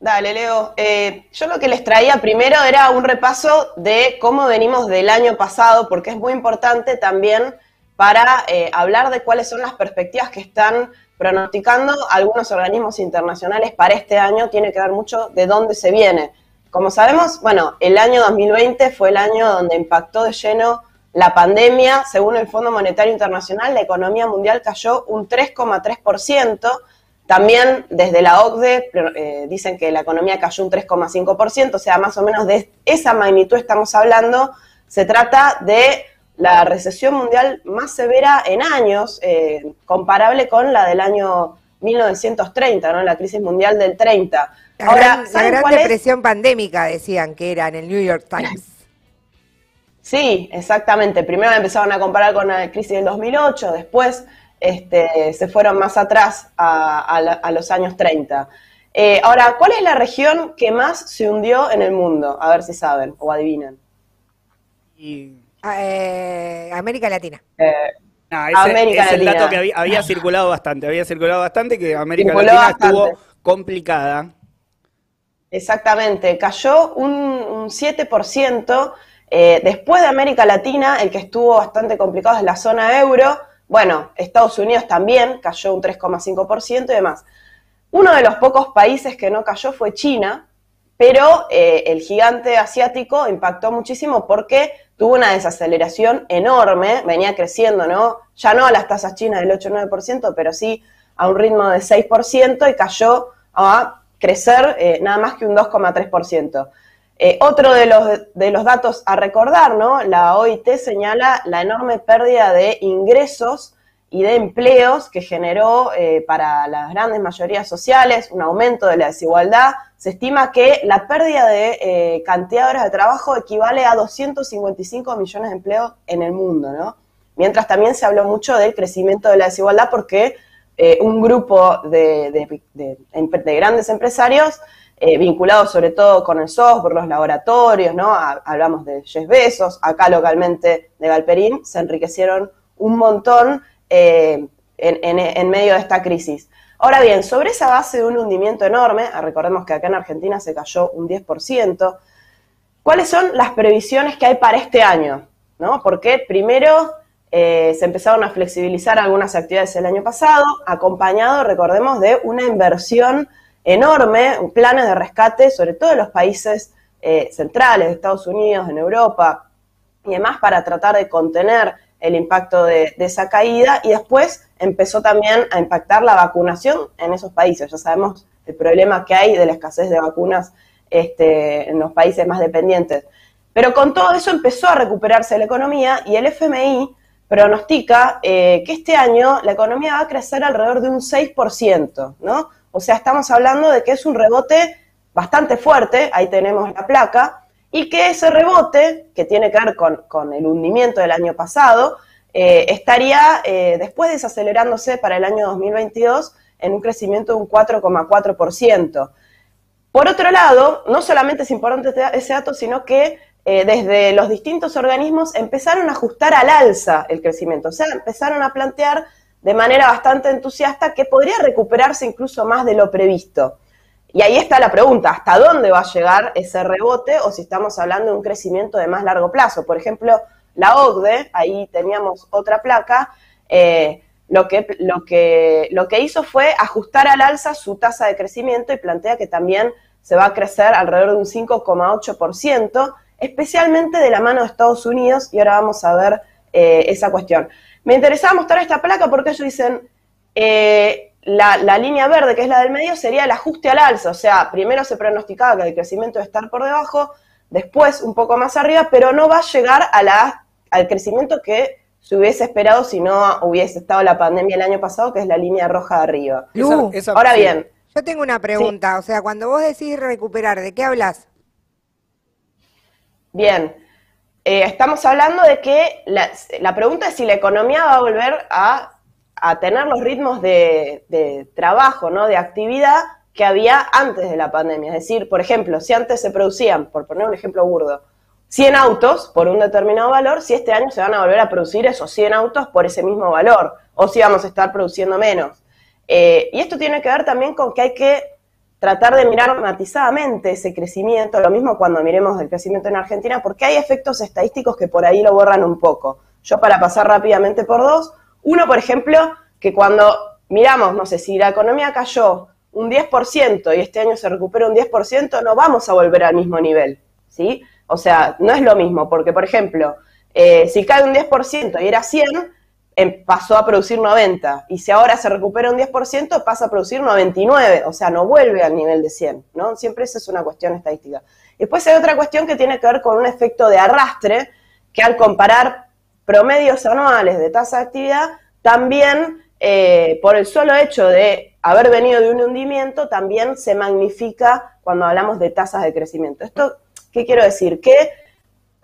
Dale, Leo. Eh, yo lo que les traía primero era un repaso de cómo venimos del año pasado, porque es muy importante también para eh, hablar de cuáles son las perspectivas que están pronosticando algunos organismos internacionales para este año. Tiene que ver mucho de dónde se viene. Como sabemos, bueno, el año 2020 fue el año donde impactó de lleno la pandemia. Según el Fondo Monetario Internacional, la economía mundial cayó un 3,3%. También desde la OCDE eh, dicen que la economía cayó un 3,5%, o sea, más o menos de esa magnitud estamos hablando. Se trata de la recesión mundial más severa en años, eh, comparable con la del año 1930, ¿no? la crisis mundial del 30. La Ahora, gran, la gran depresión pandémica decían que era en el New York Times. Sí, exactamente. Primero empezaron a comparar con la crisis del 2008, después este, se fueron más atrás a, los años 30. Eh, ahora, ¿cuál es la región que más se hundió en el mundo? A ver si saben o adivinan. Ah, eh, América Latina. Eh, ese, es el dato que había, circulado bastante, había circulado bastante que América Latina estuvo complicada. Exactamente, cayó un, un 7%. después de América Latina, el que estuvo bastante complicado es la zona euro, bueno, Estados Unidos también cayó un 3,5% y demás. Uno de los pocos países que no cayó fue China, pero eh, el gigante asiático impactó muchísimo porque tuvo una desaceleración enorme, venía creciendo, ¿no? Ya no a las tasas chinas del 8-9%, pero sí a un ritmo de 6% y cayó a crecer eh, nada más que un 2,3%. Eh, otro de los, de los datos a recordar, ¿no? La OIT señala la enorme pérdida de ingresos y de empleos que generó eh, para las grandes mayorías sociales, un aumento de la desigualdad. Se estima que la pérdida de eh, cantidad de horas de trabajo equivale a 255 millones de empleos en el mundo, ¿no? Mientras también se habló mucho del crecimiento de la desigualdad porque un grupo de grandes empresarios eh, vinculados sobre todo con el software, los laboratorios, ¿no? hablamos de Jeff Bezos, acá localmente de Galperín, se enriquecieron un montón eh, en, medio de esta crisis. Ahora bien, sobre esa base de un hundimiento enorme, ah, recordemos que acá en Argentina se cayó un 10%, ¿cuáles son las previsiones que hay para este año? ¿No? Porque primero eh, se empezaron a flexibilizar algunas actividades el año pasado, acompañado, recordemos, de una inversión enorme, planes de rescate, sobre todo en los países eh, centrales de Estados Unidos, en Europa y demás, para tratar de contener el impacto de, esa caída y después empezó también a impactar la vacunación en esos países. Ya sabemos el problema que hay de la escasez de vacunas este, en los países más dependientes. Pero con todo eso empezó a recuperarse la economía y el FMI pronostica eh, que este año la economía va a crecer alrededor de un 6%, ¿no? O sea, estamos hablando de que es un rebote bastante fuerte, ahí tenemos la placa, y que ese rebote, que tiene que ver con, el hundimiento del año pasado, eh, estaría eh, después desacelerándose para el año 2022 en un crecimiento de un 4,4%. Por otro lado, no solamente es importante este, ese dato, sino que eh, desde los distintos organismos empezaron a ajustar al alza el crecimiento, o sea, empezaron a plantear de manera bastante entusiasta que podría recuperarse incluso más de lo previsto. Y ahí está la pregunta, ¿hasta dónde va a llegar ese rebote o si estamos hablando de un crecimiento de más largo plazo? Por ejemplo, la OCDE, ahí teníamos otra placa, eh, lo, que, lo, que, lo que hizo fue ajustar al alza su tasa de crecimiento y plantea que también se va a crecer alrededor de un 5,8%, especialmente de la mano de Estados Unidos, y ahora vamos a ver eh, esa cuestión. Me interesaba mostrar esta placa porque ellos dicen, eh, la, línea verde, que es la del medio, sería el ajuste al alza. O sea, primero se pronosticaba que el crecimiento iba a estar por debajo, después un poco más arriba, pero no va a llegar a la, al crecimiento que se hubiese esperado si no hubiese estado la pandemia el año pasado, que es la línea roja de arriba. Ahora bien. Yo tengo una pregunta, o sea, cuando vos decís recuperar, ¿de qué hablas? Bien, eh, estamos hablando de que la, pregunta es si la economía va a volver a, tener los ritmos de, trabajo, ¿no? de actividad que había antes de la pandemia. Es decir, por ejemplo, si antes se producían, por poner un ejemplo burdo, 100 autos por un determinado valor, si este año se van a volver a producir esos 100 autos por ese mismo valor, o si vamos a estar produciendo menos. Eh, y esto tiene que ver también con que hay que tratar de mirar matizadamente ese crecimiento, lo mismo cuando miremos el crecimiento en Argentina, porque hay efectos estadísticos que por ahí lo borran un poco. Yo para pasar rápidamente por dos, uno, por ejemplo, que cuando miramos, no sé, si la economía cayó un 10% y este año se recupera un 10%, no vamos a volver al mismo nivel, ¿sí? O sea, no es lo mismo, porque, por ejemplo, eh, si cae un 10% y era 100, Em, pasó a producir 90 y si ahora se recupera un 10% pasa a producir 99, o sea, no vuelve al nivel de 100, ¿no? Siempre esa es una cuestión estadística. Después hay otra cuestión que tiene que ver con un efecto de arrastre, que al comparar promedios anuales de tasa de actividad, también eh, por el solo hecho de haber venido de un hundimiento, también se magnifica cuando hablamos de tasas de crecimiento. ¿Esto qué quiero decir? Que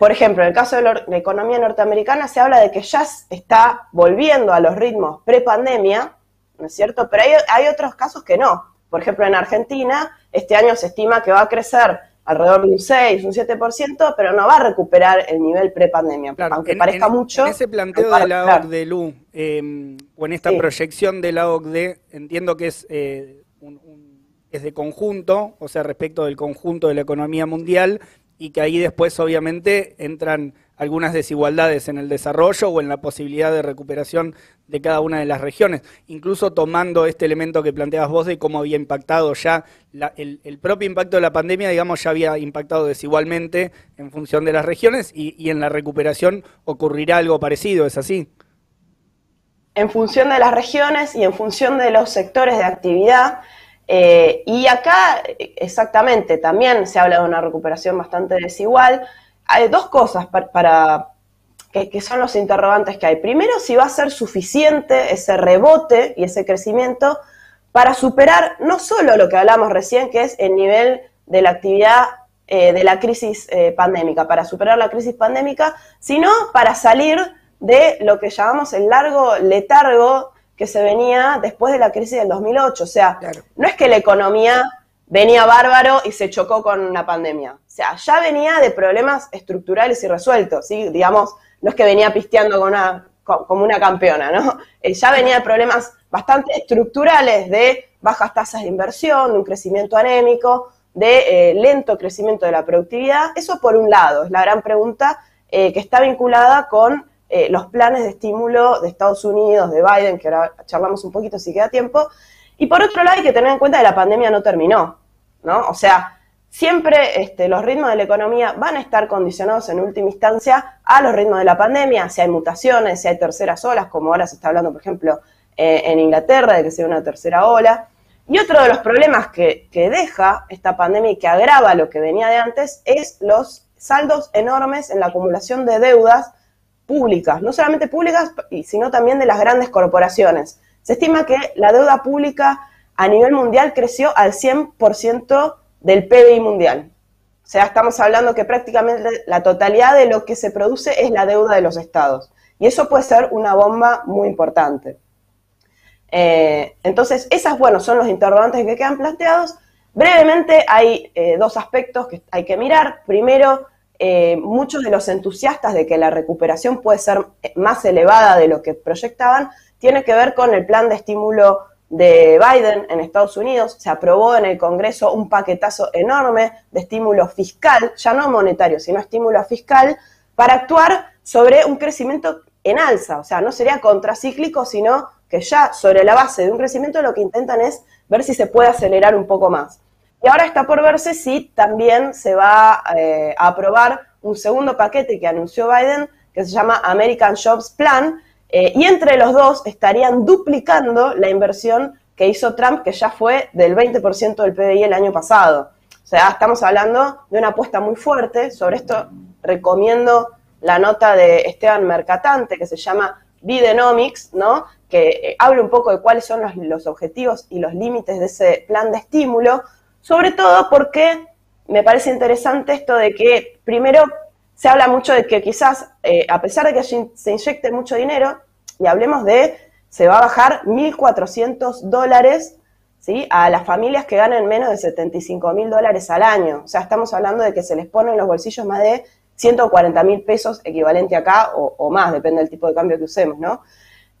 por ejemplo, en el caso de la economía norteamericana se habla de que ya está volviendo a los ritmos pre-pandemia, ¿no es cierto? Pero hay, otros casos que no. Por ejemplo, en Argentina, este año se estima que va a crecer alrededor de un 6, un 7%, pero no va a recuperar el nivel pre-pandemia, aunque parezca mucho. En ese planteo de la OCDE, Lu, em, o en esta proyección de la OCDE, entiendo que es, eh, es de conjunto, o sea, respecto del conjunto de la economía mundial, y que ahí después obviamente entran algunas desigualdades en el desarrollo o en la posibilidad de recuperación de cada una de las regiones, incluso tomando este elemento que planteabas vos de cómo había impactado ya el, propio impacto de la pandemia, digamos, ya había impactado desigualmente en función de las regiones y, en la recuperación ocurrirá algo parecido, ¿es así? En función de las regiones y en función de los sectores de actividad, eh, y acá, exactamente, también se habla de una recuperación bastante desigual. Hay dos cosas para, que, son los interrogantes que hay. Primero, si va a ser suficiente ese rebote y ese crecimiento para superar no solo lo que hablamos recién, que es el nivel de la actividad eh, de la crisis eh, pandémica, para superar la crisis pandémica, sino para salir de lo que llamamos el largo letargo que se venía después de la crisis del 2008. O sea, no es que la economía venía bárbaro y se chocó con una pandemia. O sea, ya venía de problemas estructurales y resueltos, ¿sí? Digamos, no es que venía pisteando con una, como una campeona, ¿no? Eh, ya venía de problemas bastante estructurales de bajas tasas de inversión, de un crecimiento anémico, de eh, lento crecimiento de la productividad. Eso por un lado, es la gran pregunta eh, que está vinculada con eh, los planes de estímulo de Estados Unidos, de Biden, que ahora charlamos un poquito si queda tiempo. Y por otro lado hay que tener en cuenta que la pandemia no terminó, ¿no? O sea, siempre este, los ritmos de la economía van a estar condicionados en última instancia a los ritmos de la pandemia, si hay mutaciones, si hay terceras olas, como ahora se está hablando, por ejemplo, eh, en Inglaterra, de que sea una tercera ola. Y otro de los problemas que, que deja esta pandemia y que agrava lo que venía de antes es los saldos enormes en la acumulación de deudas públicas, no solamente públicas, sino también de las grandes corporaciones. Se estima que la deuda pública a nivel mundial creció al 100% del PBI mundial. O sea, estamos hablando que prácticamente la totalidad de lo que se produce es la deuda de los estados. Y eso puede ser una bomba muy importante. Eh, entonces, esas, bueno, son los interrogantes que quedan planteados. Brevemente, hay eh, dos aspectos que hay que mirar. Primero, eh, muchos de los entusiastas de que la recuperación puede ser más elevada de lo que proyectaban, tiene que ver con el plan de estímulo de Biden en Estados Unidos. Se aprobó en el Congreso un paquetazo enorme de estímulo fiscal, ya no monetario, sino estímulo fiscal, para actuar sobre un crecimiento en alza. O sea, no sería contracíclico, sino que ya sobre la base de un crecimiento lo que intentan es ver si se puede acelerar un poco más. Y ahora está por verse si también se va eh, a aprobar un segundo paquete que anunció Biden, que se llama American Jobs Plan, eh, y entre los dos estarían duplicando la inversión que hizo Trump, que ya fue del 20% del PBI el año pasado. O sea, estamos hablando de una apuesta muy fuerte. Sobre esto recomiendo la nota de Esteban Mercatante, que se llama Bidenomics, ¿no? que eh, habla un poco de cuáles son los objetivos y los límites de ese plan de estímulo, sobre todo porque me parece interesante esto de que, primero, se habla mucho de que quizás, eh, a pesar de que se inyecte mucho dinero, y hablemos de, se va a bajar 1.400 dólares ¿sí? a las familias que ganen menos de 75 mil dólares al año. O sea, estamos hablando de que se les pone en los bolsillos más de 140 mil pesos equivalente acá o, más, depende del tipo de cambio que usemos, ¿no?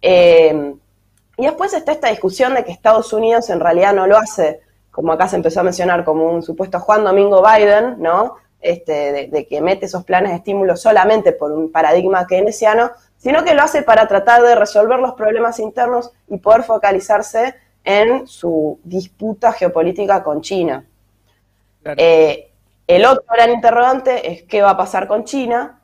Eh, y después está esta discusión de que Estados Unidos en realidad no lo hace como acá se empezó a mencionar, como un supuesto Juan Domingo Biden, ¿no? Este, de, que mete esos planes de estímulo solamente por un paradigma keynesiano, sino que lo hace para tratar de resolver los problemas internos y poder focalizarse en su disputa geopolítica con China. Eh, el otro gran interrogante es qué va a pasar con China.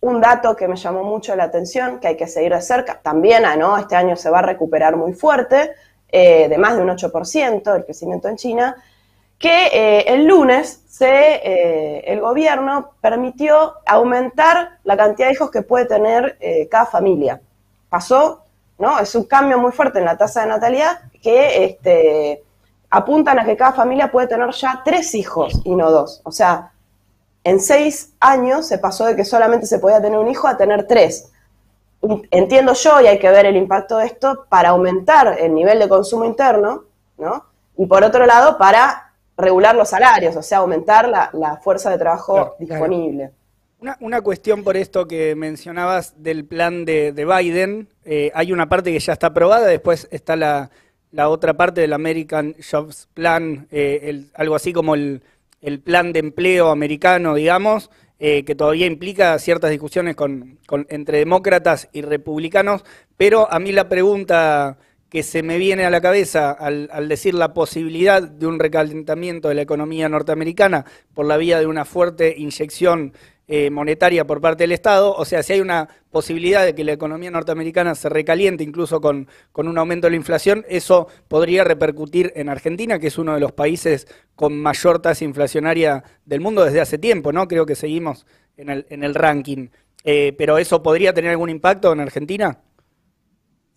Un dato que me llamó mucho la atención, que hay que seguir de cerca, también ah, ¿no? este año se va a recuperar muy fuerte, eh, de más de un 8% el crecimiento en China, que eh, el lunes se, eh, el gobierno permitió aumentar la cantidad de hijos que puede tener cada familia. Pasó, ¿no? Es un cambio muy fuerte en la tasa de natalidad que este, apuntan a que cada familia puede tener ya tres hijos y no dos. O sea, en seis años se pasó de que solamente se podía tener un hijo a tener tres entiendo yo, y hay que ver el impacto de esto, para aumentar el nivel de consumo interno, ¿no? Y por otro lado, para regular los salarios, o sea, aumentar la, fuerza de trabajo disponible. Una, cuestión por esto que mencionabas del plan de, Biden, eh, hay una parte que ya está aprobada, después está la, otra parte del American Jobs Plan, eh, algo así como el, el plan de empleo americano, digamos, eh, que todavía implica ciertas discusiones con, entre demócratas y republicanos, pero a mí la pregunta que se me viene a la cabeza al, decir la posibilidad de un recalentamiento de la economía norteamericana por la vía de una fuerte inyección eh, monetaria por parte del Estado, o sea, si hay una posibilidad de que la economía norteamericana se recaliente incluso con, con, un aumento de la inflación, eso podría repercutir en Argentina, que es uno de los países con mayor tasa inflacionaria del mundo desde hace tiempo, ¿no? Creo que seguimos en el, en el ranking. Eh, pero ¿eso podría tener algún impacto en Argentina?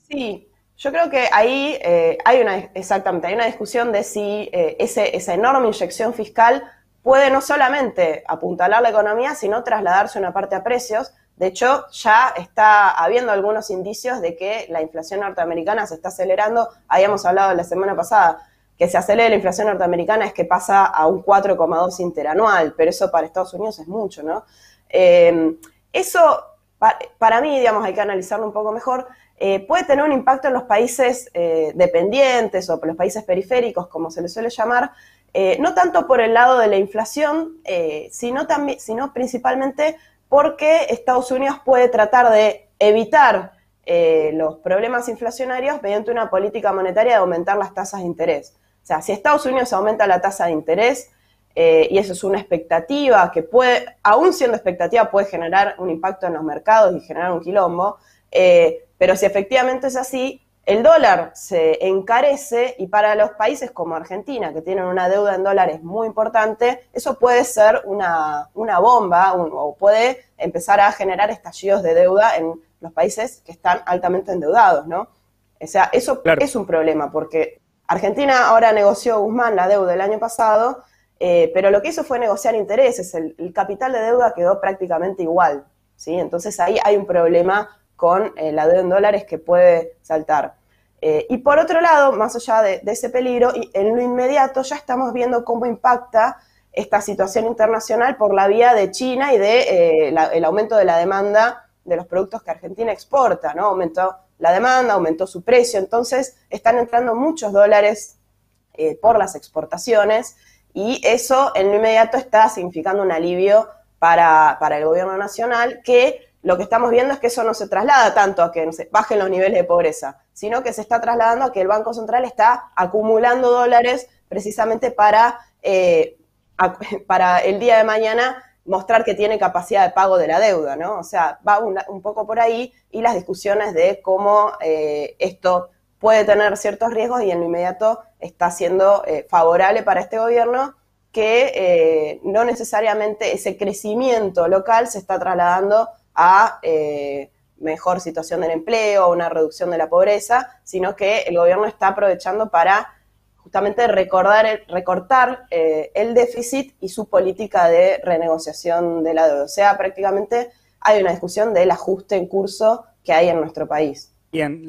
Sí, yo creo que ahí eh, hay una, exactamente, hay una discusión de si ese, esa enorme inyección fiscal puede no solamente apuntalar la economía, sino trasladarse una parte a precios. De hecho, ya está habiendo algunos indicios de que la inflación norteamericana se está acelerando. Habíamos hablado la semana pasada que se acelere la inflación norteamericana es que pasa a un 4,2 interanual, pero eso para Estados Unidos es mucho, ¿no? Eh, eso, para mí, digamos, hay que analizarlo un poco mejor. Eh, puede tener un impacto en los países eh, dependientes o los países periféricos, como se les suele llamar, eh, no tanto por el lado de la inflación, eh, sino, también, sino principalmente porque Estados Unidos puede tratar de evitar eh, los problemas inflacionarios mediante una política monetaria de aumentar las tasas de interés. O sea, si Estados Unidos aumenta la tasa de interés, y eso es una expectativa que puede, aún siendo expectativa, puede generar un impacto en los mercados y generar un quilombo, pero si efectivamente es así, el dólar se encarece y para los países como Argentina, que tienen una deuda en dólares muy importante, eso puede ser una, bomba o puede empezar a generar estallidos de deuda en los países que están altamente endeudados, ¿no? O sea, eso es un problema porque Argentina ahora negoció Guzmán la deuda del año pasado, eh, pero lo que hizo fue negociar intereses, el, el capital de deuda quedó prácticamente igual, ¿sí? Entonces ahí hay un problema con eh, la deuda en dólares que puede saltar. Eh, y por otro lado, más allá de, ese peligro, en lo inmediato ya estamos viendo cómo impacta esta situación internacional por la vía de China y de eh, aumento de la demanda de los productos que Argentina exporta, ¿no? Aumentó la demanda, aumentó su precio, entonces están entrando muchos dólares por las exportaciones y eso en lo inmediato está significando un alivio para, para el gobierno nacional que lo que estamos viendo es que eso no se traslada tanto a que bajen los niveles de pobreza, sino que se está trasladando a que el Banco Central está acumulando dólares precisamente para, eh, para el día de mañana mostrar que tiene capacidad de pago de la deuda, ¿no? O sea, va un poco por ahí y las discusiones de cómo eh, esto puede tener ciertos riesgos y en lo inmediato está siendo eh, favorable para este gobierno que no necesariamente ese crecimiento local se está trasladando a eh, mejor situación del empleo, una reducción de la pobreza, sino que el gobierno está aprovechando para justamente recordar, recortar eh, el déficit y su política de renegociación de la deuda. O sea, prácticamente hay una discusión del ajuste en curso que hay en nuestro país. Bien,